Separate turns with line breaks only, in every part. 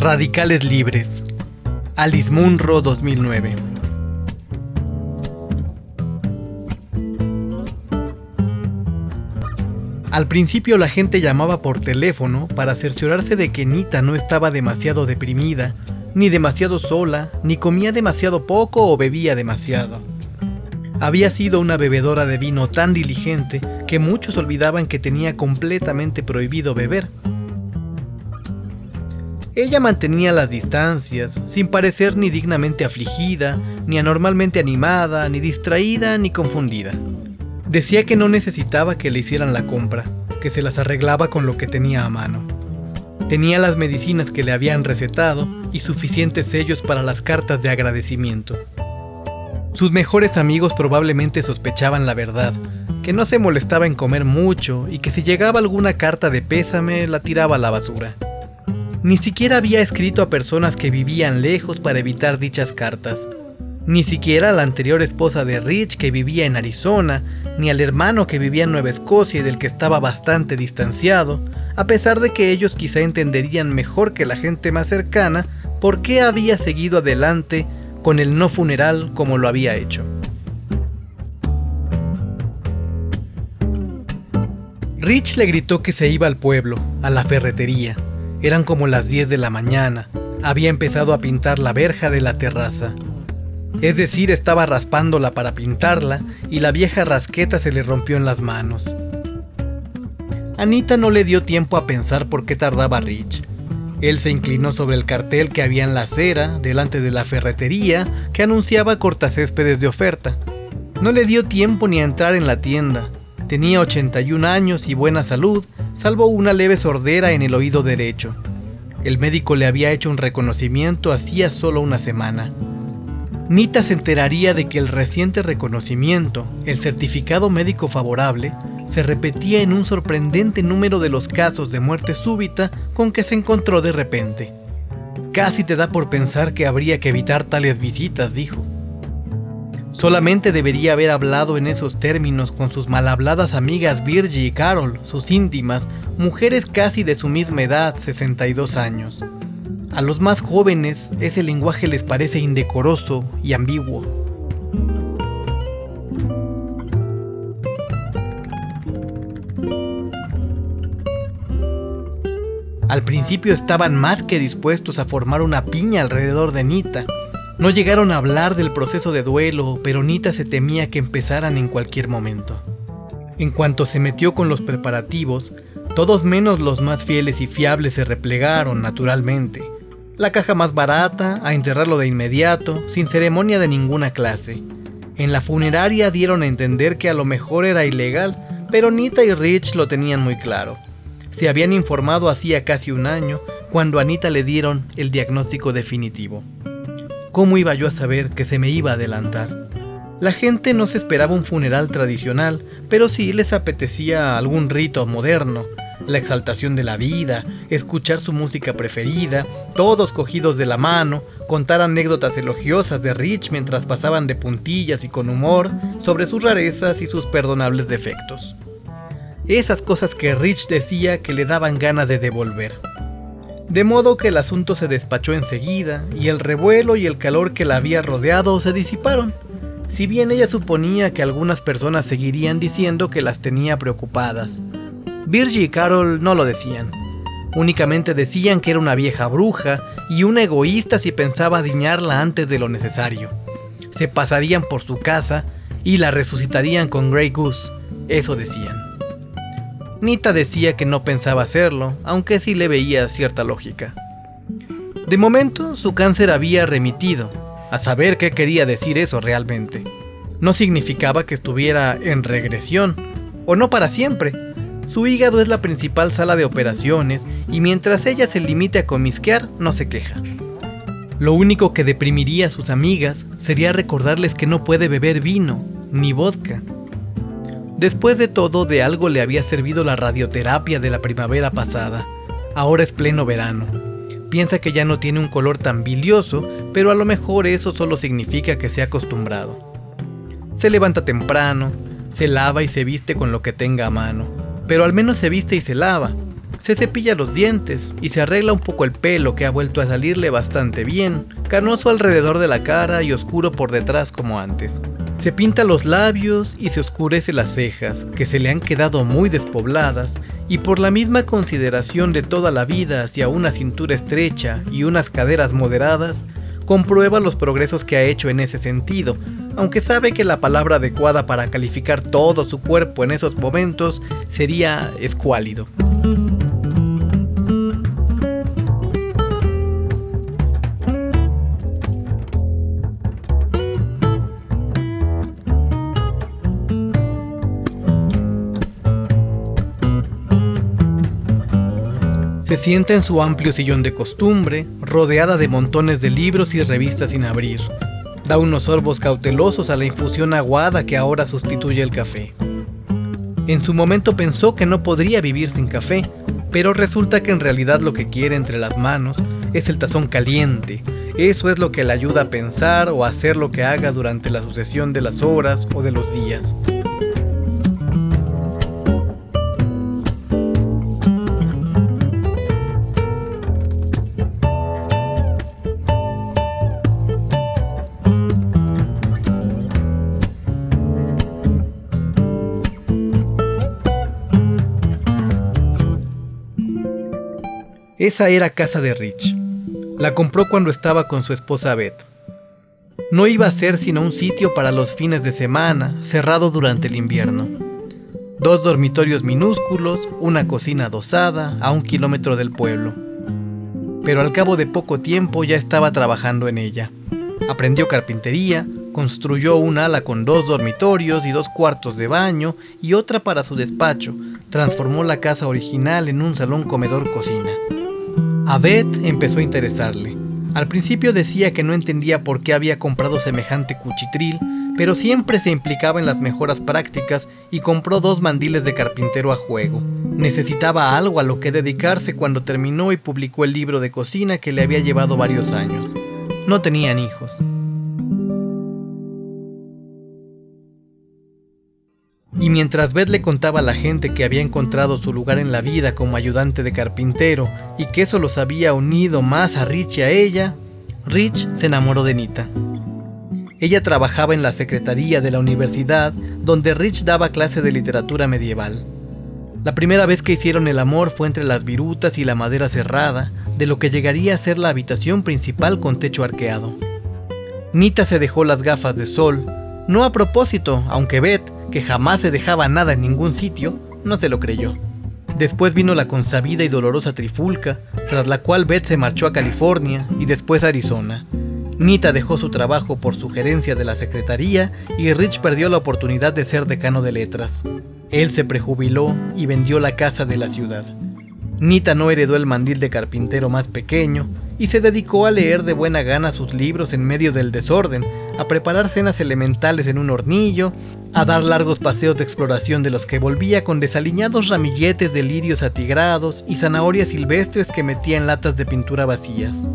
Radicales Libres. Alice Munro 2009. Al principio la gente llamaba por teléfono para cerciorarse de que Nita no estaba demasiado deprimida, ni demasiado sola, ni comía demasiado poco o bebía demasiado. Había sido una bebedora de vino tan diligente que muchos olvidaban que tenía completamente prohibido beber. Ella mantenía las distancias, sin parecer ni dignamente afligida, ni anormalmente animada, ni distraída, ni confundida. Decía que no necesitaba que le hicieran la compra, que se las arreglaba con lo que tenía a mano. Tenía las medicinas que le habían recetado y suficientes sellos para las cartas de agradecimiento. Sus mejores amigos probablemente sospechaban la verdad, que no se molestaba en comer mucho y que si llegaba alguna carta de pésame la tiraba a la basura. Ni siquiera había escrito a personas que vivían lejos para evitar dichas cartas. Ni siquiera a la anterior esposa de Rich que vivía en Arizona, ni al hermano que vivía en Nueva Escocia y del que estaba bastante distanciado, a pesar de que ellos quizá entenderían mejor que la gente más cercana por qué había seguido adelante con el no funeral como lo había hecho. Rich le gritó que se iba al pueblo, a la ferretería. Eran como las 10 de la mañana. Había empezado a pintar la verja de la terraza. Es decir, estaba raspándola para pintarla y la vieja rasqueta se le rompió en las manos. Anita no le dio tiempo a pensar por qué tardaba Rich. Él se inclinó sobre el cartel que había en la acera, delante de la ferretería, que anunciaba cortacéspedes de oferta. No le dio tiempo ni a entrar en la tienda. Tenía 81 años y buena salud, salvo una leve sordera en el oído derecho. El médico le había hecho un reconocimiento hacía solo una semana. Nita se enteraría de que el reciente reconocimiento, el certificado médico favorable, se repetía en un sorprendente número de los casos de muerte súbita con que se encontró de repente. Casi te da por pensar que habría que evitar tales visitas, dijo. Solamente debería haber hablado en esos términos con sus malhabladas amigas Virgie y Carol, sus íntimas, mujeres casi de su misma edad, 62 años. A los más jóvenes ese lenguaje les parece indecoroso y ambiguo. Al principio estaban más que dispuestos a formar una piña alrededor de Nita. No llegaron a hablar del proceso de duelo, pero Nita se temía que empezaran en cualquier momento. En cuanto se metió con los preparativos, todos menos los más fieles y fiables se replegaron naturalmente la caja más barata, a enterrarlo de inmediato, sin ceremonia de ninguna clase. En la funeraria dieron a entender que a lo mejor era ilegal, pero Anita y Rich lo tenían muy claro. Se habían informado hacía casi un año, cuando a Anita le dieron el diagnóstico definitivo. ¿Cómo iba yo a saber que se me iba a adelantar? La gente no se esperaba un funeral tradicional, pero sí les apetecía algún rito moderno, la exaltación de la vida, escuchar su música preferida, todos cogidos de la mano, contar anécdotas elogiosas de Rich mientras pasaban de puntillas y con humor sobre sus rarezas y sus perdonables defectos. Esas cosas que Rich decía que le daban ganas de devolver. De modo que el asunto se despachó enseguida y el revuelo y el calor que la había rodeado se disiparon, si bien ella suponía que algunas personas seguirían diciendo que las tenía preocupadas, Virgie y Carol no lo decían. Únicamente decían que era una vieja bruja y una egoísta si pensaba diñarla antes de lo necesario. Se pasarían por su casa y la resucitarían con Grey Goose, eso decían. Nita decía que no pensaba hacerlo, aunque sí le veía cierta lógica. De momento, su cáncer había remitido, a saber qué quería decir eso realmente. No significaba que estuviera en regresión, o no para siempre, su hígado es la principal sala de operaciones y mientras ella se limite a comisquear, no se queja. Lo único que deprimiría a sus amigas sería recordarles que no puede beber vino, ni vodka. Después de todo, de algo le había servido la radioterapia de la primavera pasada. Ahora es pleno verano. Piensa que ya no tiene un color tan bilioso, pero a lo mejor eso solo significa que se ha acostumbrado. Se levanta temprano, se lava y se viste con lo que tenga a mano pero al menos se viste y se lava. Se cepilla los dientes y se arregla un poco el pelo que ha vuelto a salirle bastante bien, canoso alrededor de la cara y oscuro por detrás como antes. Se pinta los labios y se oscurece las cejas, que se le han quedado muy despobladas, y por la misma consideración de toda la vida hacia una cintura estrecha y unas caderas moderadas, comprueba los progresos que ha hecho en ese sentido, aunque sabe que la palabra adecuada para calificar todo su cuerpo en esos momentos sería escuálido. Se sienta en su amplio sillón de costumbre, rodeada de montones de libros y revistas sin abrir. Da unos sorbos cautelosos a la infusión aguada que ahora sustituye el café. En su momento pensó que no podría vivir sin café, pero resulta que en realidad lo que quiere entre las manos es el tazón caliente. Eso es lo que le ayuda a pensar o a hacer lo que haga durante la sucesión de las horas o de los días. Esa era casa de Rich. La compró cuando estaba con su esposa Beth. No iba a ser sino un sitio para los fines de semana, cerrado durante el invierno. Dos dormitorios minúsculos, una cocina adosada a un kilómetro del pueblo. Pero al cabo de poco tiempo ya estaba trabajando en ella. Aprendió carpintería, construyó un ala con dos dormitorios y dos cuartos de baño y otra para su despacho. Transformó la casa original en un salón comedor cocina. A Beth empezó a interesarle. Al principio decía que no entendía por qué había comprado semejante cuchitril, pero siempre se implicaba en las mejoras prácticas y compró dos mandiles de carpintero a juego. Necesitaba algo a lo que dedicarse cuando terminó y publicó el libro de cocina que le había llevado varios años. No tenían hijos. Y mientras Beth le contaba a la gente que había encontrado su lugar en la vida como ayudante de carpintero y que eso los había unido más a Rich y a ella, Rich se enamoró de Nita. Ella trabajaba en la secretaría de la universidad donde Rich daba clases de literatura medieval. La primera vez que hicieron el amor fue entre las virutas y la madera cerrada de lo que llegaría a ser la habitación principal con techo arqueado. Nita se dejó las gafas de sol, no a propósito, aunque Beth, que jamás se dejaba nada en ningún sitio, no se lo creyó. Después vino la consabida y dolorosa trifulca, tras la cual Beth se marchó a California y después a Arizona. Nita dejó su trabajo por sugerencia de la secretaría y Rich perdió la oportunidad de ser decano de letras. Él se prejubiló y vendió la casa de la ciudad. Nita no heredó el mandil de carpintero más pequeño y se dedicó a leer de buena gana sus libros en medio del desorden, a preparar cenas elementales en un hornillo a dar largos paseos de exploración de los que volvía con desaliñados ramilletes de lirios atigrados y zanahorias silvestres que metía en latas de pintura vacías.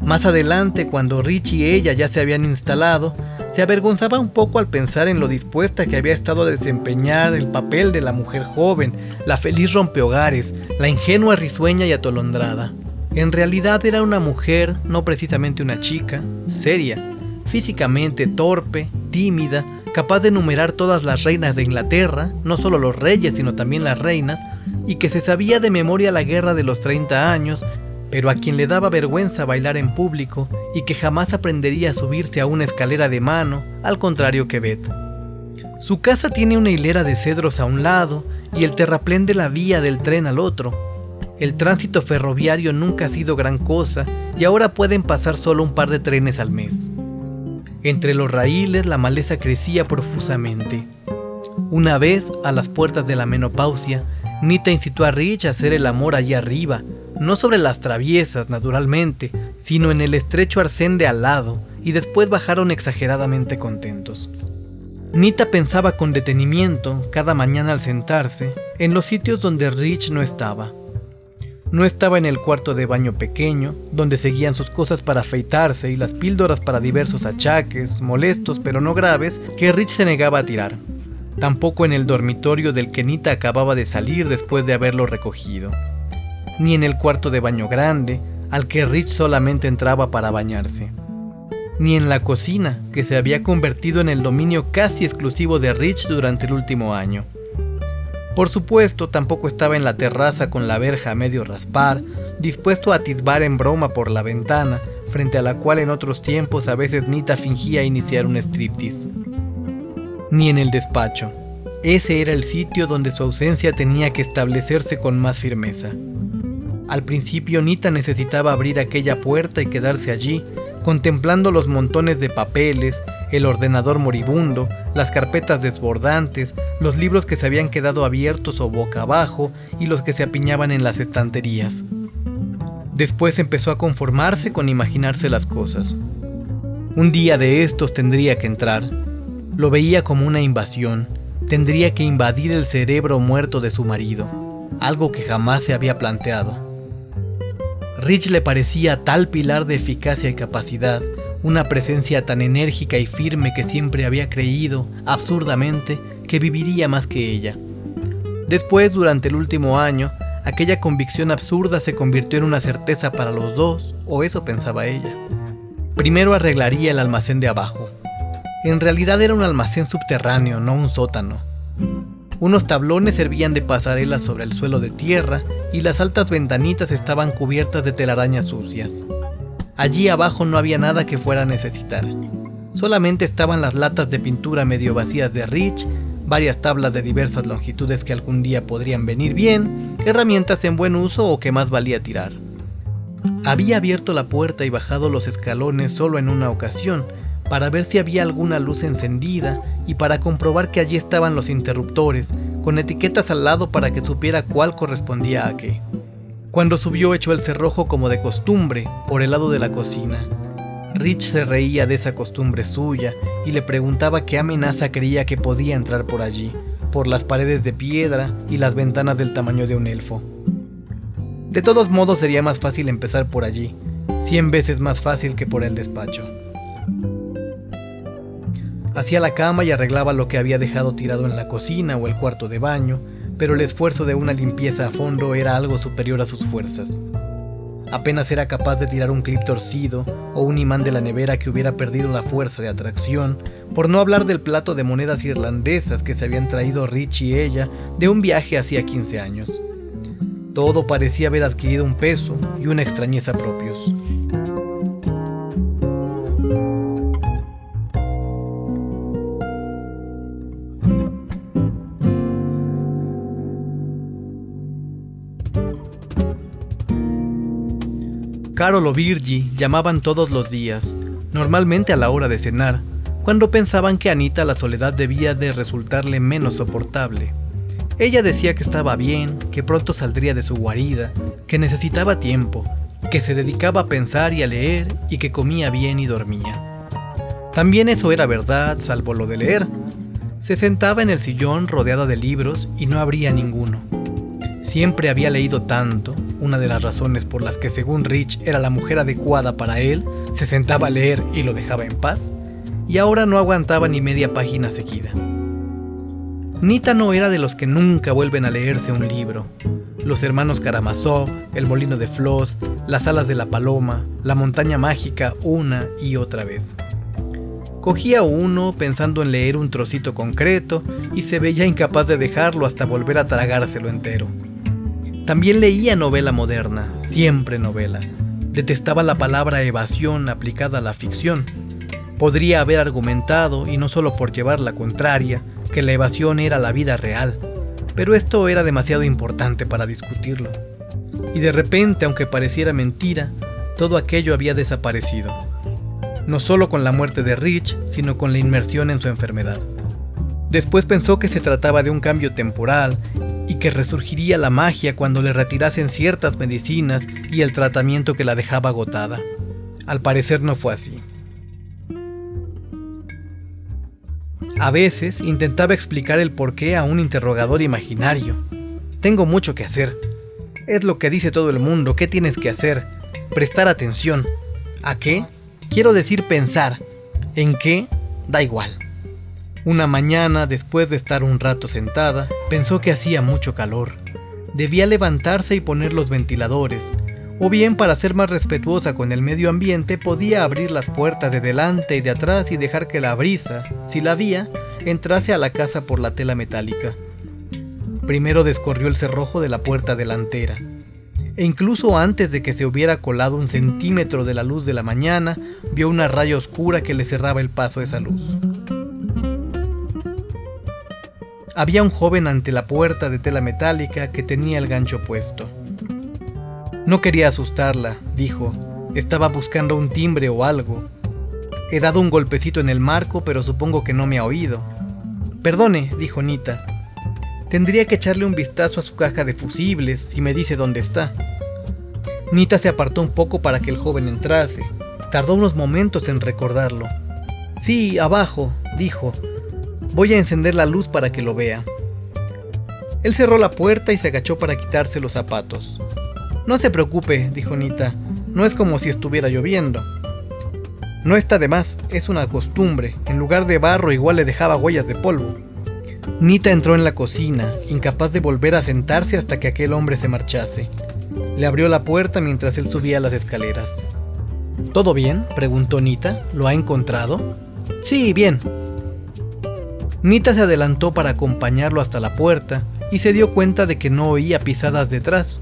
Más adelante, cuando Rich y ella ya se habían instalado, se avergonzaba un poco al pensar en lo dispuesta que había estado a desempeñar el papel de la mujer joven, la feliz rompehogares, la ingenua risueña y atolondrada. En realidad era una mujer, no precisamente una chica, seria, físicamente torpe, tímida, capaz de enumerar todas las reinas de Inglaterra, no solo los reyes, sino también las reinas, y que se sabía de memoria la guerra de los 30 años, pero a quien le daba vergüenza bailar en público y que jamás aprendería a subirse a una escalera de mano, al contrario que Beth. Su casa tiene una hilera de cedros a un lado y el terraplén de la vía del tren al otro. El tránsito ferroviario nunca ha sido gran cosa y ahora pueden pasar solo un par de trenes al mes. Entre los raíles la maleza crecía profusamente. Una vez, a las puertas de la menopausia, Nita incitó a Rich a hacer el amor allí arriba, no sobre las traviesas, naturalmente, sino en el estrecho arcén de al lado, y después bajaron exageradamente contentos. Nita pensaba con detenimiento, cada mañana al sentarse, en los sitios donde Rich no estaba. No estaba en el cuarto de baño pequeño, donde seguían sus cosas para afeitarse y las píldoras para diversos achaques, molestos pero no graves, que Rich se negaba a tirar. Tampoco en el dormitorio del que Nita acababa de salir después de haberlo recogido. ni en el cuarto de baño grande, al que Rich solamente entraba para bañarse, ni en la cocina, que se había convertido en el dominio casi exclusivo de Rich durante el último año. Por supuesto, tampoco estaba en la terraza con la verja a medio raspar, dispuesto a atisbar en broma por la ventana, frente a la cual en otros tiempos a veces Nita fingía iniciar un striptease. Ni en el despacho. Ese era el sitio donde su ausencia tenía que establecerse con más firmeza. Al principio Nita necesitaba abrir aquella puerta y quedarse allí, contemplando los montones de papeles, el ordenador moribundo, las carpetas desbordantes, los libros que se habían quedado abiertos o boca abajo y los que se apiñaban en las estanterías. Después empezó a conformarse con imaginarse las cosas. Un día de estos tendría que entrar. Lo veía como una invasión. Tendría que invadir el cerebro muerto de su marido, algo que jamás se había planteado. Rich le parecía tal pilar de eficacia y capacidad, una presencia tan enérgica y firme que siempre había creído, absurdamente, que viviría más que ella. Después, durante el último año, aquella convicción absurda se convirtió en una certeza para los dos, o eso pensaba ella. Primero arreglaría el almacén de abajo. En realidad era un almacén subterráneo, no un sótano. Unos tablones servían de pasarela sobre el suelo de tierra y las altas ventanitas estaban cubiertas de telarañas sucias. Allí abajo no había nada que fuera a necesitar. Solamente estaban las latas de pintura medio vacías de Rich, varias tablas de diversas longitudes que algún día podrían venir bien, herramientas en buen uso o que más valía tirar. Había abierto la puerta y bajado los escalones solo en una ocasión, para ver si había alguna luz encendida y para comprobar que allí estaban los interruptores, con etiquetas al lado para que supiera cuál correspondía a qué. Cuando subió echó el cerrojo como de costumbre por el lado de la cocina. Rich se reía de esa costumbre suya y le preguntaba qué amenaza creía que podía entrar por allí, por las paredes de piedra y las ventanas del tamaño de un elfo. De todos modos sería más fácil empezar por allí, cien veces más fácil que por el despacho. Hacía la cama y arreglaba lo que había dejado tirado en la cocina o el cuarto de baño, pero el esfuerzo de una limpieza a fondo era algo superior a sus fuerzas. Apenas era capaz de tirar un clip torcido o un imán de la nevera que hubiera perdido la fuerza de atracción, por no hablar del plato de monedas irlandesas que se habían traído Rich y ella de un viaje hacía 15 años. Todo parecía haber adquirido un peso y una extrañeza propios. Carol o Virgie llamaban todos los días, normalmente a la hora de cenar, cuando pensaban que Anita la soledad debía de resultarle menos soportable. Ella decía que estaba bien, que pronto saldría de su guarida, que necesitaba tiempo, que se dedicaba a pensar y a leer y que comía bien y dormía. También eso era verdad, salvo lo de leer. Se sentaba en el sillón rodeada de libros y no abría ninguno. Siempre había leído tanto, una de las razones por las que según Rich era la mujer adecuada para él, se sentaba a leer y lo dejaba en paz, y ahora no aguantaba ni media página seguida. Nita no era de los que nunca vuelven a leerse un libro. Los hermanos Karamazov, El molino de Floss, Las alas de la paloma, La montaña mágica una y otra vez. Cogía uno pensando en leer un trocito concreto y se veía incapaz de dejarlo hasta volver a tragárselo entero. También leía novela moderna, siempre novela. Detestaba la palabra evasión aplicada a la ficción. Podría haber argumentado, y no solo por llevar la contraria, que la evasión era la vida real, pero esto era demasiado importante para discutirlo. Y de repente, aunque pareciera mentira, todo aquello había desaparecido. No solo con la muerte de Rich, sino con la inmersión en su enfermedad. Después pensó que se trataba de un cambio temporal y que resurgiría la magia cuando le retirasen ciertas medicinas y el tratamiento que la dejaba agotada. Al parecer no fue así. A veces intentaba explicar el porqué a un interrogador imaginario. Tengo mucho que hacer. Es lo que dice todo el mundo. ¿Qué tienes que hacer? Prestar atención. ¿A qué? Quiero decir pensar. ¿En qué? Da igual. Una mañana, después de estar un rato sentada, pensó que hacía mucho calor. Debía levantarse y poner los ventiladores, o bien para ser más respetuosa con el medio ambiente podía abrir las puertas de delante y de atrás y dejar que la brisa, si la había, entrase a la casa por la tela metálica. Primero descorrió el cerrojo de la puerta delantera, e incluso antes de que se hubiera colado un centímetro de la luz de la mañana, vio una raya oscura que le cerraba el paso a esa luz. Había un joven ante la puerta de tela metálica que tenía el gancho puesto. No quería asustarla, dijo. Estaba buscando un timbre o algo. He dado un golpecito en el marco, pero supongo que no me ha oído. Perdone, dijo Nita. Tendría que echarle un vistazo a su caja de fusibles si me dice dónde está. Nita se apartó un poco para que el joven entrase. Tardó unos momentos en recordarlo. Sí, abajo, dijo. Voy a encender la luz para que lo vea. Él cerró la puerta y se agachó para quitarse los zapatos. No se preocupe, dijo Nita. No es como si estuviera lloviendo. No está de más, es una costumbre. En lugar de barro igual le dejaba huellas de polvo. Nita entró en la cocina, incapaz de volver a sentarse hasta que aquel hombre se marchase. Le abrió la puerta mientras él subía las escaleras. ¿Todo bien? preguntó Nita. ¿Lo ha encontrado? Sí, bien. Nita se adelantó para acompañarlo hasta la puerta y se dio cuenta de que no oía pisadas detrás.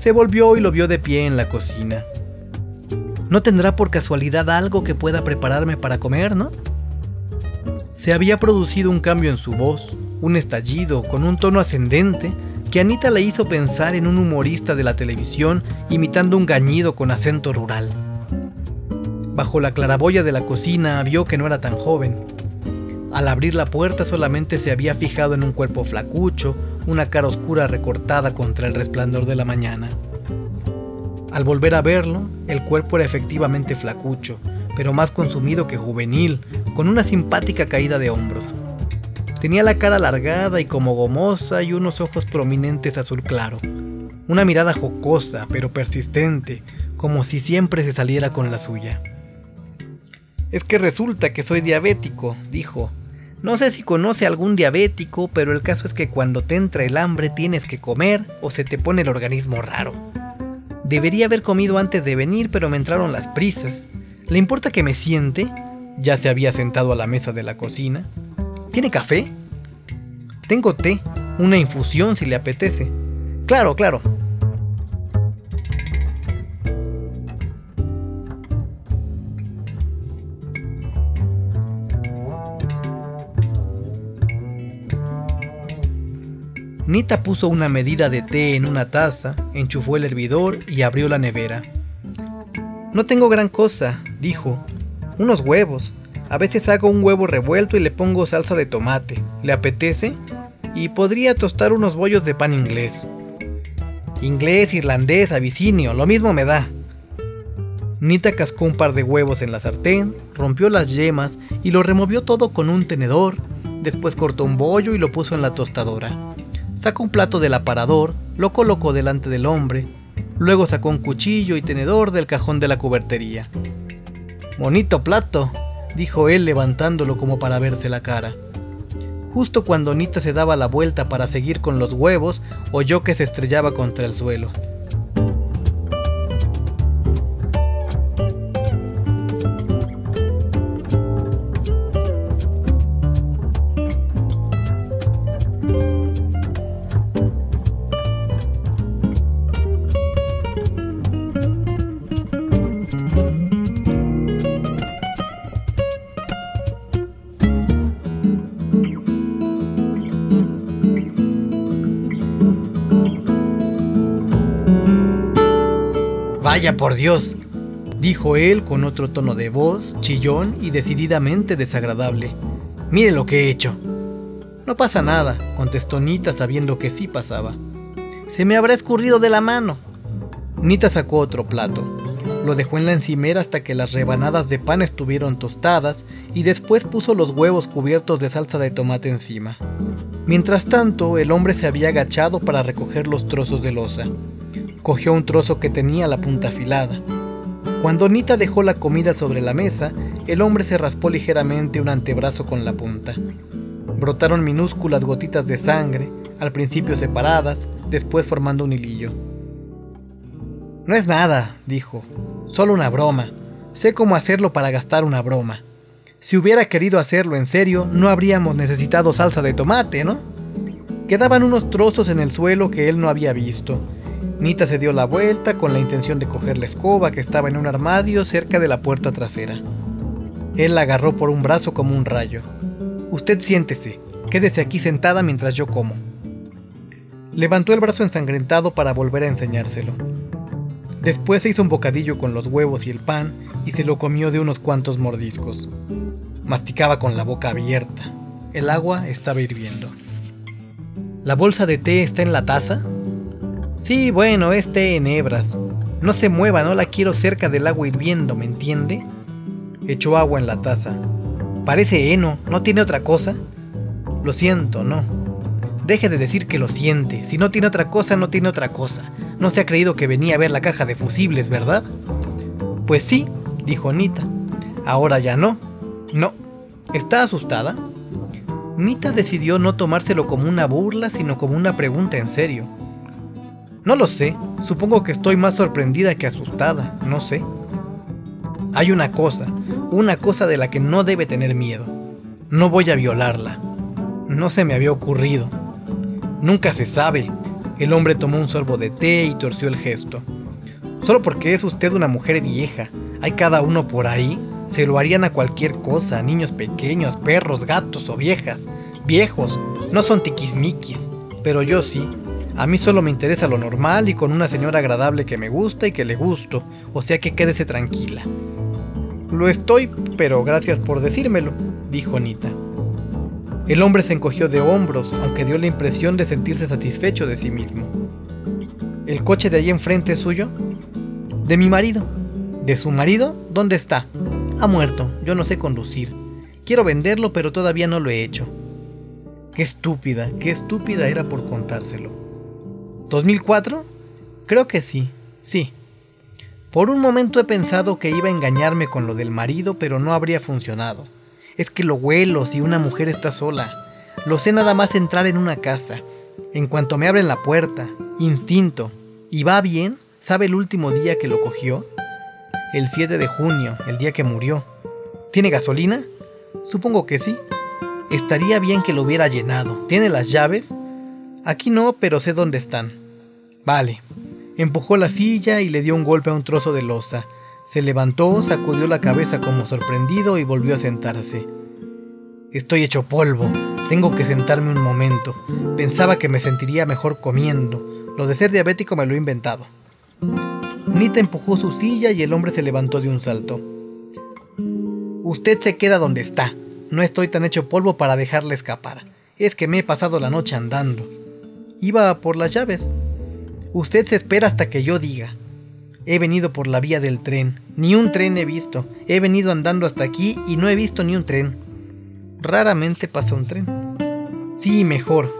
Se volvió y lo vio de pie en la cocina. ¿No tendrá por casualidad algo que pueda prepararme para comer, no? Se había producido un cambio en su voz, un estallido con un tono ascendente que Anita le hizo pensar en un humorista de la televisión imitando un gañido con acento rural. Bajo la claraboya de la cocina vio que no era tan joven. Al abrir la puerta solamente se había fijado en un cuerpo flacucho, una cara oscura recortada contra el resplandor de la mañana. Al volver a verlo, el cuerpo era efectivamente flacucho, pero más consumido que juvenil, con una simpática caída de hombros. Tenía la cara alargada y como gomosa y unos ojos prominentes azul claro. Una mirada jocosa, pero persistente, como si siempre se saliera con la suya. Es que resulta que soy diabético, dijo. No sé si conoce algún diabético, pero el caso es que cuando te entra el hambre tienes que comer o se te pone el organismo raro. Debería haber comido antes de venir, pero me entraron las prisas. ¿Le importa que me siente? Ya se había sentado a la mesa de la cocina. ¿Tiene café? Tengo té, una infusión si le apetece. Claro, claro. Nita puso una medida de té en una taza, enchufó el hervidor y abrió la nevera. No tengo gran cosa, dijo. Unos huevos. A veces hago un huevo revuelto y le pongo salsa de tomate. ¿Le apetece? Y podría tostar unos bollos de pan inglés. Inglés, irlandés, abisinio, lo mismo me da. Nita cascó un par de huevos en la sartén, rompió las yemas y lo removió todo con un tenedor. Después cortó un bollo y lo puso en la tostadora. Sacó un plato del aparador, lo colocó delante del hombre, luego sacó un cuchillo y tenedor del cajón de la cubertería. Bonito plato, dijo él levantándolo como para verse la cara. Justo cuando Nita se daba la vuelta para seguir con los huevos, oyó que se estrellaba contra el suelo. Vaya por Dios, dijo él con otro tono de voz, chillón y decididamente desagradable. Mire lo que he hecho. No pasa nada, contestó Nita sabiendo que sí pasaba. Se me habrá escurrido de la mano. Nita sacó otro plato. Lo dejó en la encimera hasta que las rebanadas de pan estuvieron tostadas y después puso los huevos cubiertos de salsa de tomate encima. Mientras tanto, el hombre se había agachado para recoger los trozos de losa. Cogió un trozo que tenía la punta afilada. Cuando Nita dejó la comida sobre la mesa, el hombre se raspó ligeramente un antebrazo con la punta. Brotaron minúsculas gotitas de sangre, al principio separadas, después formando un hilillo. No es nada, dijo, solo una broma. Sé cómo hacerlo para gastar una broma. Si hubiera querido hacerlo en serio, no habríamos necesitado salsa de tomate, ¿no? Quedaban unos trozos en el suelo que él no había visto. Nita se dio la vuelta con la intención de coger la escoba que estaba en un armario cerca de la puerta trasera. Él la agarró por un brazo como un rayo. Usted siéntese, quédese aquí sentada mientras yo como. Levantó el brazo ensangrentado para volver a enseñárselo. Después se hizo un bocadillo con los huevos y el pan y se lo comió de unos cuantos mordiscos. Masticaba con la boca abierta. El agua estaba hirviendo. ¿La bolsa de té está en la taza? Sí, bueno, es té en hebras. No se mueva, no la quiero cerca del agua hirviendo, ¿me entiende? Echó agua en la taza. Parece heno, ¿no tiene otra cosa? Lo siento, no. Deje de decir que lo siente. Si no tiene otra cosa, no tiene otra cosa. No se ha creído que venía a ver la caja de fusibles, ¿verdad? Pues sí, dijo Nita. Ahora ya no. No. ¿Está asustada? Nita decidió no tomárselo como una burla, sino como una pregunta en serio. No lo sé, supongo que estoy más sorprendida que asustada, no sé. Hay una cosa, una cosa de la que no debe tener miedo. No voy a violarla. No se me había ocurrido. Nunca se sabe. El hombre tomó un sorbo de té y torció el gesto. Solo porque es usted una mujer vieja. Hay cada uno por ahí. Se lo harían a cualquier cosa, niños pequeños, perros, gatos o viejas. Viejos, no son tiquismiquis, pero yo sí. A mí solo me interesa lo normal y con una señora agradable que me gusta y que le gusto, o sea que quédese tranquila. Lo estoy, pero gracias por decírmelo, dijo Anita. El hombre se encogió de hombros, aunque dio la impresión de sentirse satisfecho de sí mismo. ¿El coche de allí enfrente es suyo? De mi marido. ¿De su marido? ¿Dónde está? Ha muerto, yo no sé conducir. Quiero venderlo, pero todavía no lo he hecho. Qué estúpida, qué estúpida era por contárselo. ¿2004? Creo que sí, sí. Por un momento he pensado que iba a engañarme con lo del marido, pero no habría funcionado. Es que lo huelo si una mujer está sola. Lo sé nada más entrar en una casa. En cuanto me abren la puerta, instinto. ¿Y va bien? ¿Sabe el último día que lo cogió? El 7 de junio, el día que murió. ¿Tiene gasolina? Supongo que sí. Estaría bien que lo hubiera llenado. ¿Tiene las llaves? Aquí no, pero sé dónde están. Vale. Empujó la silla y le dio un golpe a un trozo de losa. Se levantó, sacudió la cabeza como sorprendido y volvió a sentarse. Estoy hecho polvo. Tengo que sentarme un momento. Pensaba que me sentiría mejor comiendo. Lo de ser diabético me lo he inventado. Nita empujó su silla y el hombre se levantó de un salto. Usted se queda donde está. No estoy tan hecho polvo para dejarle escapar. Es que me he pasado la noche andando. Iba por las llaves. Usted se espera hasta que yo diga. He venido por la vía del tren. Ni un tren he visto. He venido andando hasta aquí y no he visto ni un tren. Raramente pasa un tren. Sí, mejor.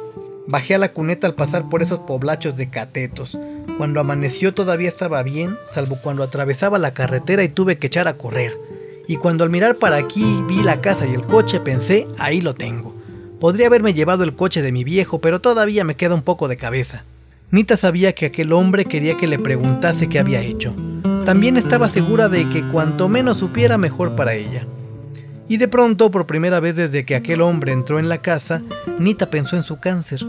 Bajé a la cuneta al pasar por esos poblachos de catetos. Cuando amaneció todavía estaba bien, salvo cuando atravesaba la carretera y tuve que echar a correr. Y cuando al mirar para aquí vi la casa y el coche pensé, ahí lo tengo. Podría haberme llevado el coche de mi viejo, pero todavía me queda un poco de cabeza. Nita sabía que aquel hombre quería que le preguntase qué había hecho. También estaba segura de que cuanto menos supiera mejor para ella. Y de pronto, por primera vez desde que aquel hombre entró en la casa, Nita pensó en su cáncer.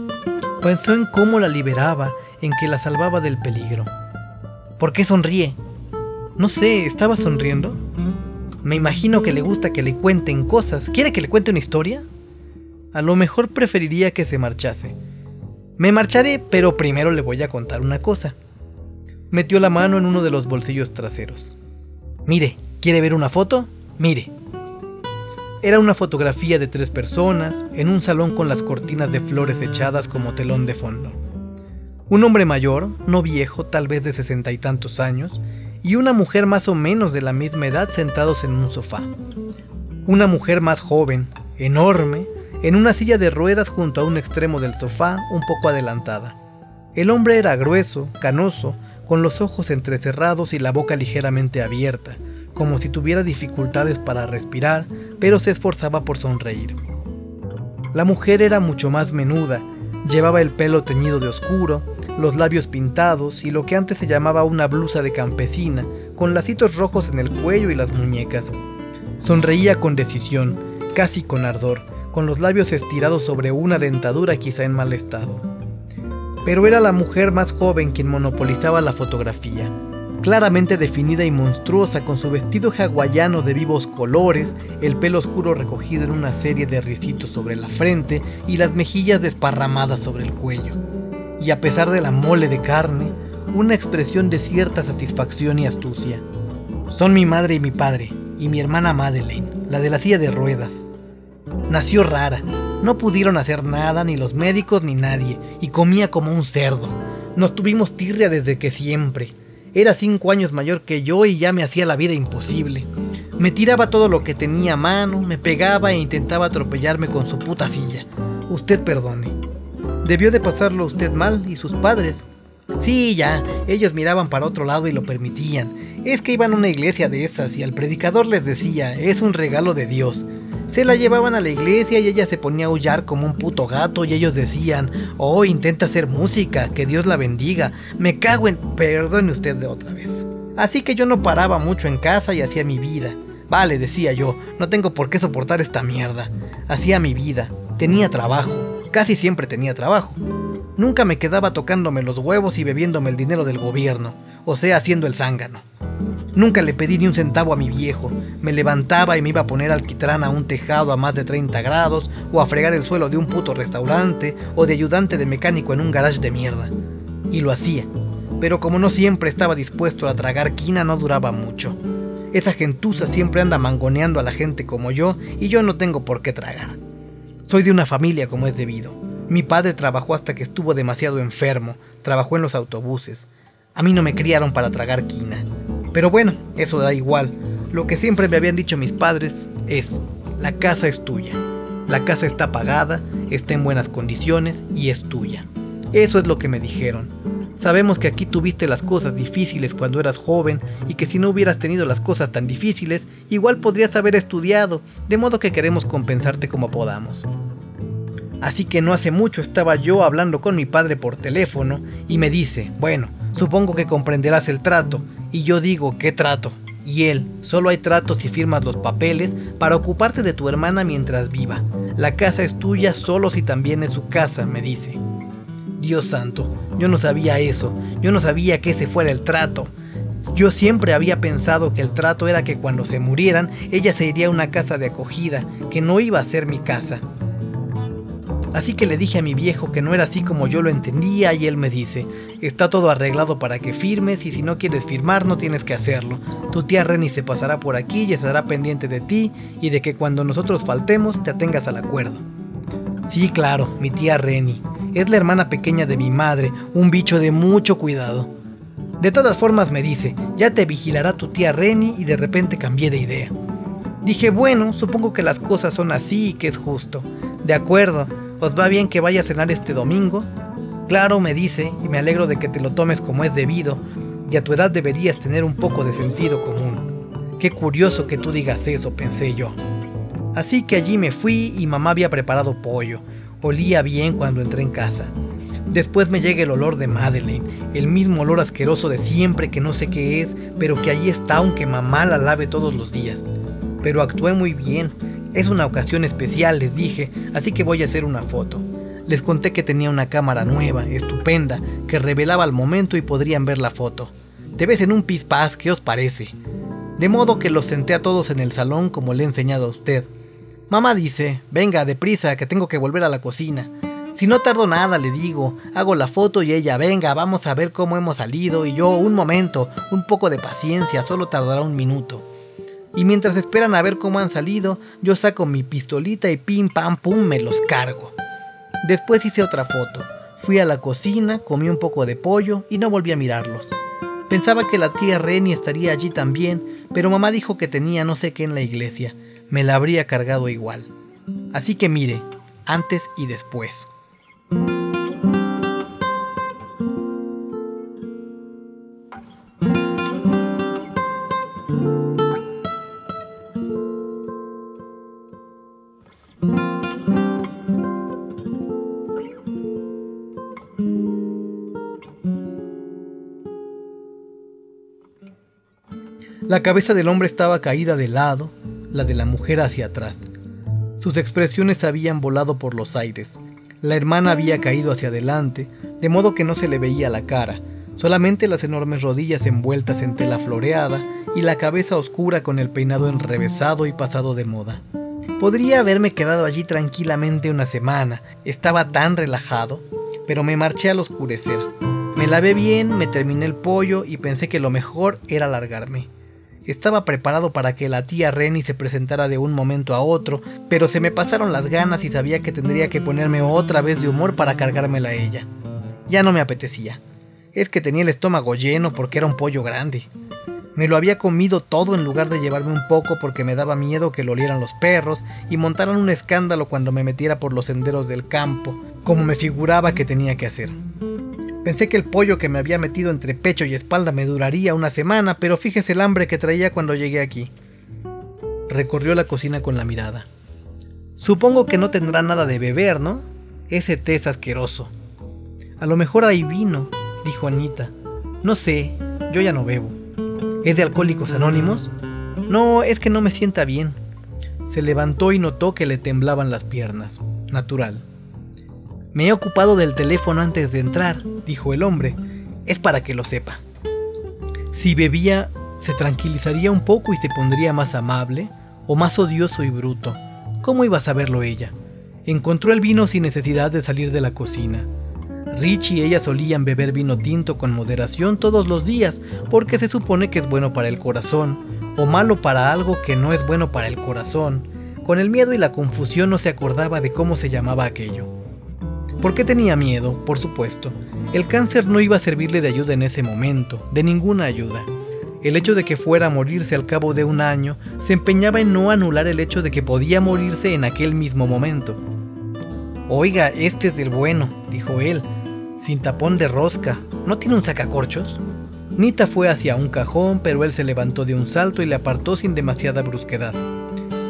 Pensó en cómo la liberaba, en que la salvaba del peligro. ¿Por qué sonríe? No sé, ¿estaba sonriendo? Me imagino que le gusta que le cuenten cosas. ¿Quiere que le cuente una historia? A lo mejor preferiría que se marchase. Me marcharé, pero primero le voy a contar una cosa. Metió la mano en uno de los bolsillos traseros. Mire, ¿quiere ver una foto? Mire. Era una fotografía de tres personas en un salón con las cortinas de flores echadas como telón de fondo. Un hombre mayor, no viejo, tal vez de sesenta y tantos años, y una mujer más o menos de la misma edad sentados en un sofá. Una mujer más joven, enorme, en una silla de ruedas junto a un extremo del sofá, un poco adelantada. El hombre era grueso, canoso, con los ojos entrecerrados y la boca ligeramente abierta, como si tuviera dificultades para respirar, pero se esforzaba por sonreír. La mujer era mucho más menuda, llevaba el pelo teñido de oscuro, los labios pintados y lo que antes se llamaba una blusa de campesina, con lacitos rojos en el cuello y las muñecas. Sonreía con decisión, casi con ardor, con los labios estirados sobre una dentadura quizá en mal estado. Pero era la mujer más joven quien monopolizaba la fotografía, claramente definida y monstruosa con su vestido hawaiano de vivos colores, el pelo oscuro recogido en una serie de risitos sobre la frente y las mejillas desparramadas sobre el cuello. Y a pesar de la mole de carne, una expresión de cierta satisfacción y astucia. Son mi madre y mi padre, y mi hermana Madeleine, la de la silla de ruedas. Nació rara, no pudieron hacer nada, ni los médicos ni nadie, y comía como un cerdo. Nos tuvimos tirria desde que siempre. Era cinco años mayor que yo y ya me hacía la vida imposible. Me tiraba todo lo que tenía a mano, me pegaba e intentaba atropellarme con su puta silla. Usted perdone. Debió de pasarlo usted mal y sus padres. Sí, ya, ellos miraban para otro lado y lo permitían. Es que iban a una iglesia de esas y al predicador les decía, es un regalo de Dios. Se la llevaban a la iglesia y ella se ponía a aullar como un puto gato y ellos decían, oh, intenta hacer música, que Dios la bendiga. Me cago en... Perdone usted de otra vez. Así que yo no paraba mucho en casa y hacía mi vida. Vale, decía yo, no tengo por qué soportar esta mierda. Hacía mi vida, tenía trabajo, casi siempre tenía trabajo. Nunca me quedaba tocándome los huevos y bebiéndome el dinero del gobierno, o sea, haciendo el zángano. Nunca le pedí ni un centavo a mi viejo. Me levantaba y me iba a poner alquitrán a un tejado a más de 30 grados, o a fregar el suelo de un puto restaurante, o de ayudante de mecánico en un garage de mierda. Y lo hacía. Pero como no siempre estaba dispuesto a tragar quina, no duraba mucho. Esa gentuza siempre anda mangoneando a la gente como yo, y yo no tengo por qué tragar. Soy de una familia como es debido. Mi padre trabajó hasta que estuvo demasiado enfermo, trabajó en los autobuses. A mí no me criaron para tragar quina. Pero bueno, eso da igual. Lo que siempre me habían dicho mis padres es, la casa es tuya. La casa está pagada, está en buenas condiciones y es tuya. Eso es lo que me dijeron. Sabemos que aquí tuviste las cosas difíciles cuando eras joven y que si no hubieras tenido las cosas tan difíciles, igual podrías haber estudiado, de modo que queremos compensarte como podamos. Así que no hace mucho estaba yo hablando con mi padre por teléfono y me dice, bueno, supongo que comprenderás el trato, y yo digo, ¿qué trato? Y él, solo hay tratos si firmas los papeles para ocuparte de tu hermana mientras viva. La casa es tuya solo si también es su casa, me dice. Dios santo, yo no sabía eso, yo no sabía que ese fuera el trato. Yo siempre había pensado que el trato era que cuando se murieran, ella se iría a una casa de acogida, que no iba a ser mi casa. Así que le dije a mi viejo que no era así como yo lo entendía y él me dice, está todo arreglado para que firmes y si no quieres firmar no tienes que hacerlo. Tu tía Reni se pasará por aquí y estará pendiente de ti y de que cuando nosotros faltemos te atengas al acuerdo. Sí, claro, mi tía Reni. Es la hermana pequeña de mi madre, un bicho de mucho cuidado. De todas formas me dice, ya te vigilará tu tía Reni y de repente cambié de idea. Dije, bueno, supongo que las cosas son así y que es justo. De acuerdo, ¿Os va bien que vaya a cenar este domingo? Claro, me dice, y me alegro de que te lo tomes como es debido, y a tu edad deberías tener un poco de sentido común. Qué curioso que tú digas eso, pensé yo. Así que allí me fui y mamá había preparado pollo. Olía bien cuando entré en casa. Después me llega el olor de Madeleine, el mismo olor asqueroso de siempre que no sé qué es, pero que allí está aunque mamá la lave todos los días. Pero actué muy bien, es una ocasión especial, les dije, así que voy a hacer una foto. Les conté que tenía una cámara nueva, estupenda, que revelaba al momento y podrían ver la foto. Te ves en un pispás, ¿qué os parece? De modo que los senté a todos en el salón como le he enseñado a usted. Mamá dice, venga, deprisa, que tengo que volver a la cocina. Si no tardo nada, le digo, hago la foto y ella, venga, vamos a ver cómo hemos salido y yo, un momento, un poco de paciencia, solo tardará un minuto. Y mientras esperan a ver cómo han salido, yo saco mi pistolita y pim pam pum me los cargo. Después hice otra foto. Fui a la cocina, comí un poco de pollo y no volví a mirarlos. Pensaba que la tía Reni estaría allí también, pero mamá dijo que tenía no sé qué en la iglesia. Me la habría cargado igual. Así que mire, antes y después. La cabeza del hombre estaba caída de lado, la de la mujer hacia atrás. Sus expresiones habían volado por los aires. La hermana había caído hacia adelante, de modo que no se le veía la cara, solamente las enormes rodillas envueltas en tela floreada y la cabeza oscura con el peinado enrevesado y pasado de moda. Podría haberme quedado allí tranquilamente una semana, estaba tan relajado, pero me marché al oscurecer. Me lavé bien, me terminé el pollo y pensé que lo mejor era largarme. Estaba preparado para que la tía Renny se presentara de un momento a otro, pero se me pasaron las ganas y sabía que tendría que ponerme otra vez de humor para cargármela a ella. Ya no me apetecía. Es que tenía el estómago lleno porque era un pollo grande. Me lo había comido todo en lugar de llevarme un poco porque me daba miedo que lo olieran los perros y montaran un escándalo cuando me metiera por los senderos del campo, como me figuraba que tenía que hacer. Pensé que el pollo que me había metido entre pecho y espalda me duraría una semana, pero fíjese el hambre que traía cuando llegué aquí. Recorrió la cocina con la mirada. Supongo que no tendrá nada de beber, ¿no? Ese té es asqueroso. A lo mejor hay vino, dijo Anita. No sé, yo ya no bebo. ¿Es de Alcohólicos Anónimos? No, es que no me sienta bien. Se levantó y notó que le temblaban las piernas. Natural. Me he ocupado del teléfono antes de entrar, dijo el hombre. Es para que lo sepa. Si bebía, se tranquilizaría un poco y se pondría más amable o más odioso y bruto. ¿Cómo iba a saberlo ella? Encontró el vino sin necesidad de salir de la cocina. Rich y ella solían beber vino tinto con moderación todos los días porque se supone que es bueno para el corazón, o malo para algo que no es bueno para el corazón. Con el miedo y la confusión no se acordaba de cómo se llamaba aquello. ¿Por qué tenía miedo? Por supuesto. El cáncer no iba a servirle de ayuda en ese momento, de ninguna ayuda. El hecho de que fuera a morirse al cabo de un año se empeñaba en no anular el hecho de que podía morirse en aquel mismo momento. Oiga, este es del bueno, dijo él, sin tapón de rosca. ¿No tiene un sacacorchos? Nita fue hacia un cajón, pero él se levantó de un salto y le apartó sin demasiada brusquedad.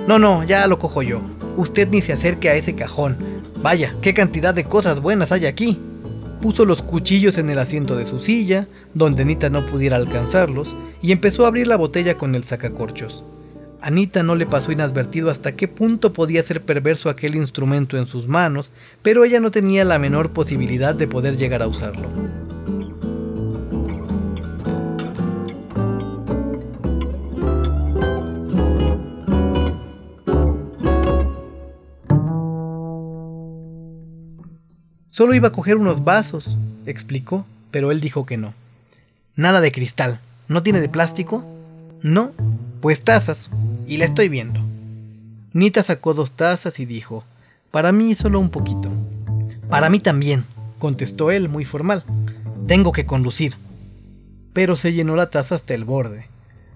No, no, ya lo cojo yo. Usted ni se acerque a ese cajón. Vaya, qué cantidad de cosas buenas hay aquí. Puso los cuchillos en el asiento de su silla, donde Nita no pudiera alcanzarlos, y empezó a abrir la botella con el sacacorchos. Anita no le pasó inadvertido hasta qué punto podía ser perverso aquel instrumento en sus manos, pero ella no tenía la menor posibilidad de poder llegar a usarlo. Solo iba a coger unos vasos, explicó, pero él dijo que no. Nada de cristal. ¿No tiene de plástico? No. Pues tazas y la estoy viendo. Nita sacó dos tazas y dijo, para mí solo un poquito. Para mí también, contestó él muy formal. Tengo que conducir. Pero se llenó la taza hasta el borde.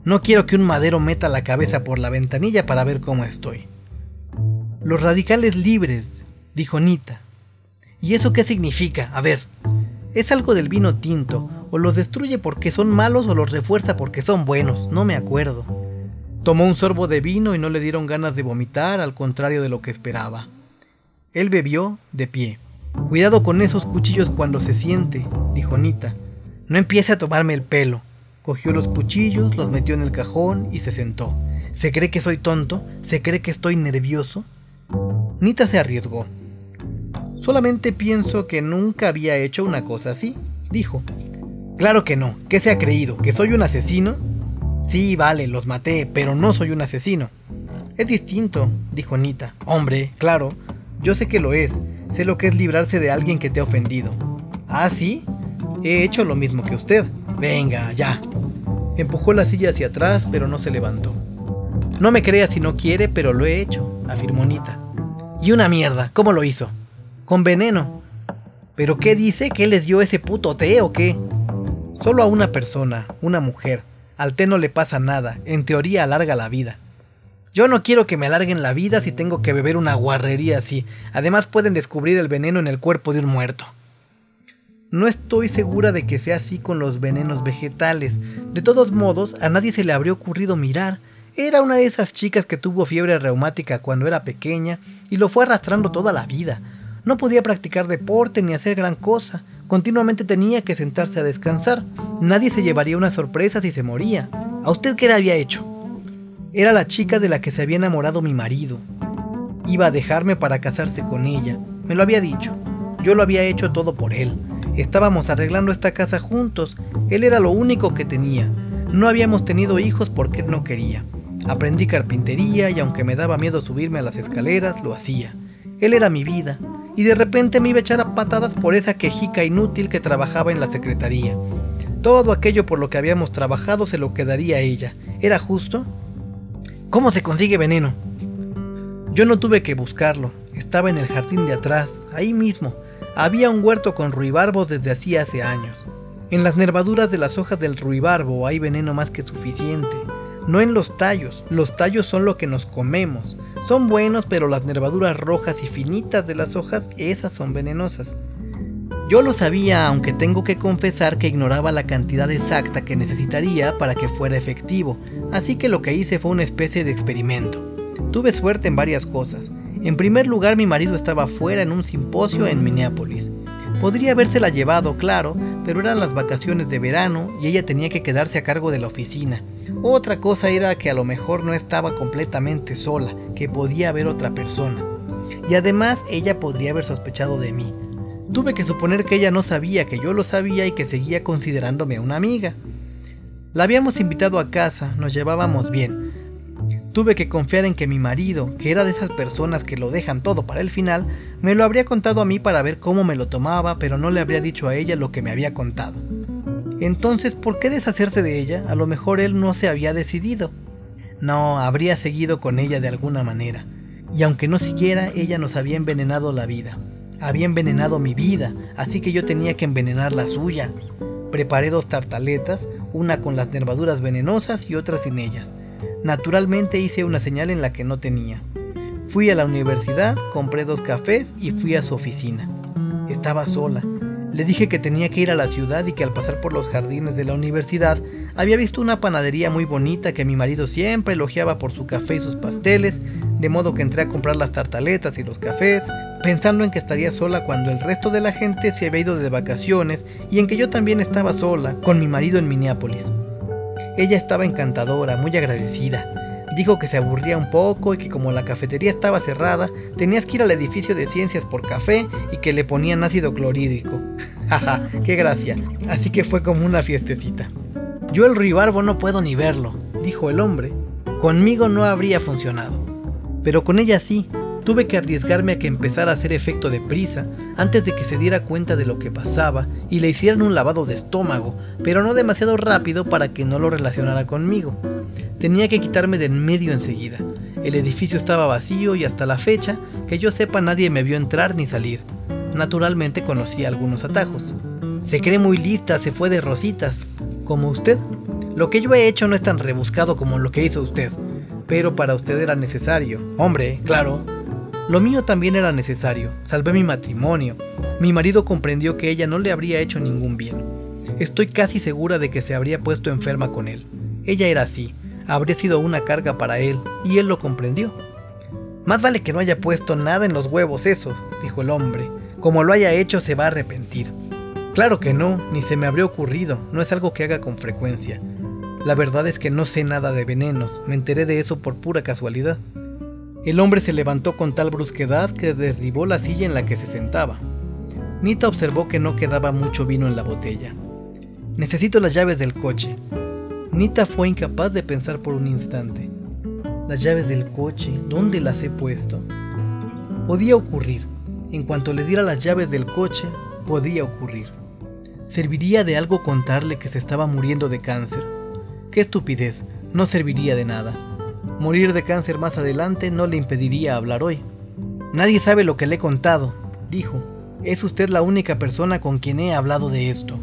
No quiero que un madero meta la cabeza por la ventanilla para ver cómo estoy. Los radicales libres, dijo Nita. ¿Y eso qué significa? A ver, ¿es algo del vino tinto? ¿O los destruye porque son malos o los refuerza porque son buenos? No me acuerdo. Tomó un sorbo de vino y no le dieron ganas de vomitar, al contrario de lo que esperaba. Él bebió de pie. Cuidado con esos cuchillos cuando se siente, dijo Nita. No empiece a tomarme el pelo. Cogió los cuchillos, los metió en el cajón y se sentó. ¿Se cree que soy tonto? ¿Se cree que estoy nervioso? Nita se arriesgó. Solamente pienso que nunca había hecho una cosa así, dijo. Claro que no. ¿Qué se ha creído? ¿Que soy un asesino? Sí, vale, los maté, pero no soy un asesino. Es distinto, dijo Nita. Hombre, claro, yo sé que lo es. Sé lo que es librarse de alguien que te ha ofendido. ¿Ah, sí? He hecho lo mismo que usted. Venga, ya. Empujó la silla hacia atrás, pero no se levantó. No me crea si no quiere, pero lo he hecho, afirmó Nita. Y una mierda, ¿cómo lo hizo? Con veneno. ¿Pero qué dice? ¿Que les dio ese puto té o qué? Solo a una persona, una mujer, al té no le pasa nada, en teoría alarga la vida. Yo no quiero que me alarguen la vida si tengo que beber una guarrería así. Además pueden descubrir el veneno en el cuerpo de un muerto. No estoy segura de que sea así con los venenos vegetales. De todos modos, a nadie se le habría ocurrido mirar. Era una de esas chicas que tuvo fiebre reumática cuando era pequeña y lo fue arrastrando toda la vida. No podía practicar deporte ni hacer gran cosa. Continuamente tenía que sentarse a descansar. Nadie se llevaría una sorpresa si se moría. ¿A usted qué le había hecho? Era la chica de la que se había enamorado mi marido. Iba a dejarme para casarse con ella. Me lo había dicho. Yo lo había hecho todo por él. Estábamos arreglando esta casa juntos. Él era lo único que tenía. No habíamos tenido hijos porque él no quería. Aprendí carpintería y aunque me daba miedo subirme a las escaleras, lo hacía. Él era mi vida. Y de repente me iba a echar a patadas por esa quejica inútil que trabajaba en la secretaría. Todo aquello por lo que habíamos trabajado se lo quedaría a ella. ¿Era justo? ¿Cómo se consigue veneno? Yo no tuve que buscarlo. Estaba en el jardín de atrás, ahí mismo. Había un huerto con ruibarbos desde hacía hace años. En las nervaduras de las hojas del ruibarbo hay veneno más que suficiente. No en los tallos, los tallos son lo que nos comemos. Son buenos, pero las nervaduras rojas y finitas de las hojas, esas son venenosas. Yo lo sabía, aunque tengo que confesar que ignoraba la cantidad exacta que necesitaría para que fuera efectivo, así que lo que hice fue una especie de experimento. Tuve suerte en varias cosas. En primer lugar, mi marido estaba fuera en un simposio en Minneapolis. Podría habérsela llevado, claro, pero eran las vacaciones de verano y ella tenía que quedarse a cargo de la oficina. Otra cosa era que a lo mejor no estaba completamente sola, que podía haber otra persona. Y además ella podría haber sospechado de mí. Tuve que suponer que ella no sabía que yo lo sabía y que seguía considerándome una amiga. La habíamos invitado a casa, nos llevábamos bien. Tuve que confiar en que mi marido, que era de esas personas que lo dejan todo para el final, me lo habría contado a mí para ver cómo me lo tomaba, pero no le habría dicho a ella lo que me había contado. Entonces, ¿por qué deshacerse de ella? A lo mejor él no se había decidido. No, habría seguido con ella de alguna manera. Y aunque no siguiera, ella nos había envenenado la vida. Había envenenado mi vida, así que yo tenía que envenenar la suya. Preparé dos tartaletas, una con las nervaduras venenosas y otra sin ellas. Naturalmente hice una señal en la que no tenía. Fui a la universidad, compré dos cafés y fui a su oficina. Estaba sola. Le dije que tenía que ir a la ciudad y que al pasar por los jardines de la universidad había visto una panadería muy bonita que mi marido siempre elogiaba por su café y sus pasteles, de modo que entré a comprar las tartaletas y los cafés, pensando en que estaría sola cuando el resto de la gente se había ido de vacaciones y en que yo también estaba sola, con mi marido en Minneapolis. Ella estaba encantadora, muy agradecida. Dijo que se aburría un poco y que como la cafetería estaba cerrada, tenías que ir al edificio de ciencias por café y que le ponían ácido clorhídrico. Jaja, qué gracia. Así que fue como una fiestecita. Yo el ribarbo no puedo ni verlo, dijo el hombre. Conmigo no habría funcionado. Pero con ella sí, Tuve que arriesgarme a que empezara a hacer efecto de prisa antes de que se diera cuenta de lo que pasaba y le hicieran un lavado de estómago, pero no demasiado rápido para que no lo relacionara conmigo. Tenía que quitarme de en medio enseguida. El edificio estaba vacío y hasta la fecha, que yo sepa, nadie me vio entrar ni salir. Naturalmente conocí algunos atajos. Se cree muy lista, se fue de rositas. Como usted. Lo que yo he hecho no es tan rebuscado como lo que hizo usted. Pero para usted era necesario. Hombre, claro, lo mío también era necesario, salvé mi matrimonio. Mi marido comprendió que ella no le habría hecho ningún bien. Estoy casi segura de que se habría puesto enferma con él. Ella era así, habría sido una carga para él, y él lo comprendió. Más vale que no haya puesto nada en los huevos eso, dijo el hombre. Como lo haya hecho se va a arrepentir. Claro que no, ni se me habría ocurrido, no es algo que haga con frecuencia. La verdad es que no sé nada de venenos, me enteré de eso por pura casualidad. El hombre se levantó con tal brusquedad que derribó la silla en la que se sentaba. Nita observó que no quedaba mucho vino en la botella. Necesito las llaves del coche. Nita fue incapaz de pensar por un instante. Las llaves del coche, ¿dónde las he puesto? Podía ocurrir. En cuanto le diera las llaves del coche, podía ocurrir. ¿Serviría de algo contarle que se estaba muriendo de cáncer? Qué estupidez, no serviría de nada. Morir de cáncer más adelante no le impediría hablar hoy. Nadie sabe lo que le he contado, dijo. Es usted la única persona con quien he hablado de esto.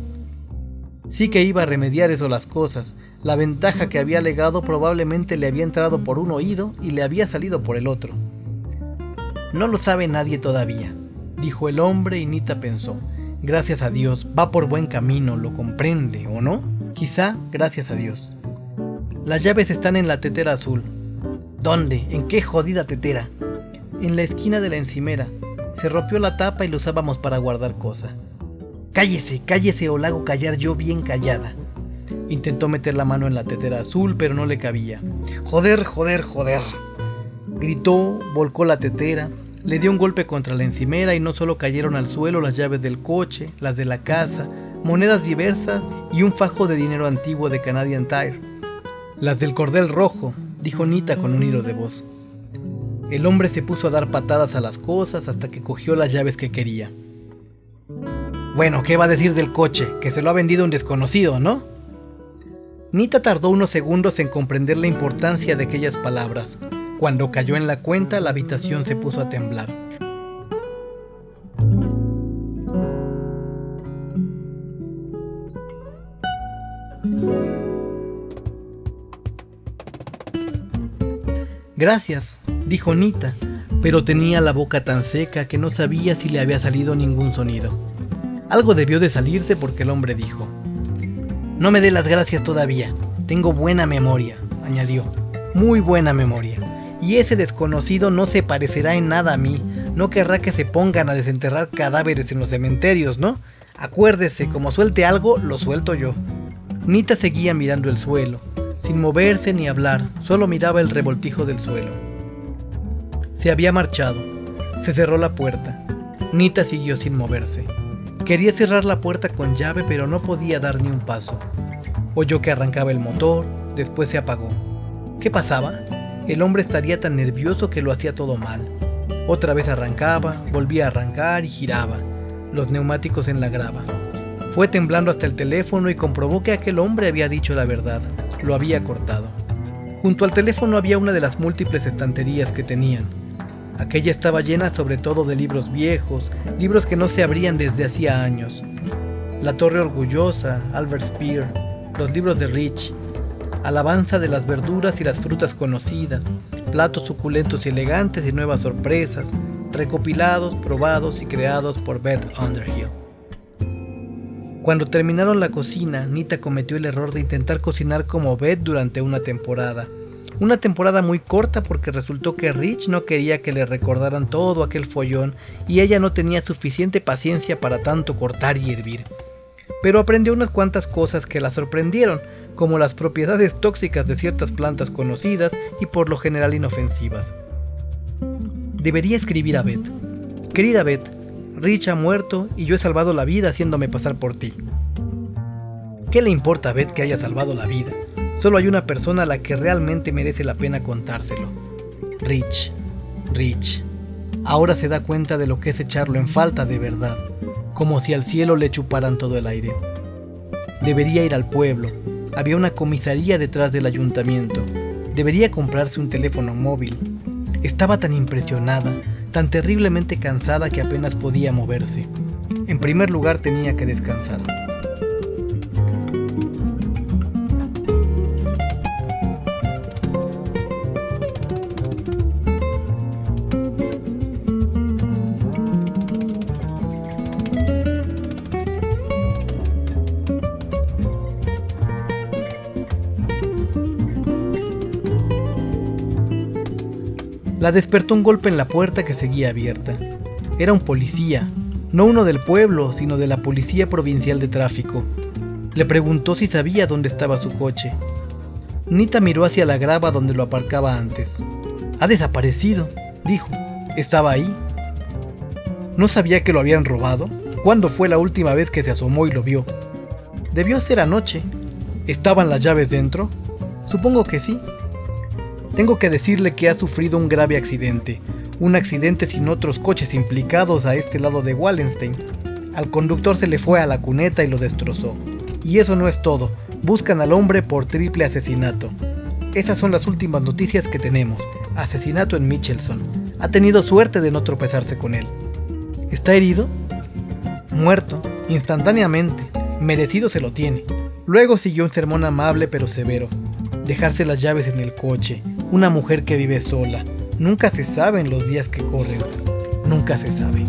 Sí que iba a remediar eso las cosas. La ventaja que había legado probablemente le había entrado por un oído y le había salido por el otro. No lo sabe nadie todavía, dijo el hombre y Nita pensó. Gracias a Dios, va por buen camino, lo comprende, ¿o no? Quizá gracias a Dios. Las llaves están en la tetera azul, ¿Dónde? ¿En qué jodida tetera? En la esquina de la encimera. Se rompió la tapa y lo usábamos para guardar cosas. Cállese, cállese o la hago callar yo bien callada. Intentó meter la mano en la tetera azul, pero no le cabía. Joder, joder, joder. Gritó, volcó la tetera, le dio un golpe contra la encimera y no solo cayeron al suelo las llaves del coche, las de la casa, monedas diversas y un fajo de dinero antiguo de Canadian Tire. Las del cordel rojo, dijo Nita con un hilo de voz. El hombre se puso a dar patadas a las cosas hasta que cogió las llaves que quería. Bueno, ¿qué va a decir del coche? Que se lo ha vendido un desconocido, ¿no? Nita tardó unos segundos en comprender la importancia de aquellas palabras. Cuando cayó en la cuenta, la habitación se puso a temblar. Gracias, dijo Nita, pero tenía la boca tan seca que no sabía si le había salido ningún sonido. Algo debió de salirse porque el hombre dijo, No me dé las gracias todavía, tengo buena memoria, añadió, muy buena memoria, y ese desconocido no se parecerá en nada a mí, no querrá que se pongan a desenterrar cadáveres en los cementerios, ¿no? Acuérdese, como suelte algo, lo suelto yo. Nita seguía mirando el suelo, sin moverse ni hablar, solo miraba el revoltijo del suelo. Se había marchado. Se cerró la puerta. Nita siguió sin moverse. Quería cerrar la puerta con llave, pero no podía dar ni un paso. Oyó que arrancaba el motor, después se apagó. ¿Qué pasaba? El hombre estaría tan nervioso que lo hacía todo mal. Otra vez arrancaba, volvía a arrancar y giraba, los neumáticos en la grava. Fue temblando hasta el teléfono y comprobó que aquel hombre había dicho la verdad lo había cortado. Junto al teléfono había una de las múltiples estanterías que tenían. Aquella estaba llena sobre todo de libros viejos, libros que no se abrían desde hacía años. La Torre Orgullosa, Albert Speer, los libros de Rich, Alabanza de las verduras y las frutas conocidas, platos suculentos y elegantes y nuevas sorpresas, recopilados, probados y creados por Beth Underhill. Cuando terminaron la cocina, Nita cometió el error de intentar cocinar como Beth durante una temporada. Una temporada muy corta porque resultó que Rich no quería que le recordaran todo aquel follón y ella no tenía suficiente paciencia para tanto cortar y hervir. Pero aprendió unas cuantas cosas que la sorprendieron, como las propiedades tóxicas de ciertas plantas conocidas y por lo general inofensivas. Debería escribir a Beth. Querida Beth, Rich ha muerto y yo he salvado la vida haciéndome pasar por ti. ¿Qué le importa a Beth que haya salvado la vida? Solo hay una persona a la que realmente merece la pena contárselo. Rich. Rich. Ahora se da cuenta de lo que es echarlo en falta de verdad, como si al cielo le chuparan todo el aire. Debería ir al pueblo. Había una comisaría detrás del ayuntamiento. Debería comprarse un teléfono móvil. Estaba tan impresionada tan terriblemente cansada que apenas podía moverse. En primer lugar tenía que descansar. Despertó un golpe en la puerta que seguía abierta. Era un policía, no uno del pueblo, sino de la Policía Provincial de Tráfico. Le preguntó si sabía dónde estaba su coche. Nita miró hacia la grava donde lo aparcaba antes. Ha desaparecido, dijo. ¿Estaba ahí? ¿No sabía que lo habían robado? ¿Cuándo fue la última vez que se asomó y lo vio? Debió ser anoche. ¿Estaban las llaves dentro? Supongo que sí. Tengo que decirle que ha sufrido un grave accidente, un accidente sin otros coches implicados a este lado de Wallenstein. Al conductor se le fue a la cuneta y lo destrozó. Y eso no es todo, buscan al hombre por triple asesinato. Esas son las últimas noticias que tenemos. Asesinato en Michelson. Ha tenido suerte de no tropezarse con él. ¿Está herido? Muerto, instantáneamente. Merecido se lo tiene. Luego siguió un sermón amable pero severo. Dejarse las llaves en el coche, una mujer que vive sola. Nunca se sabe en los días que corren. Nunca se sabe.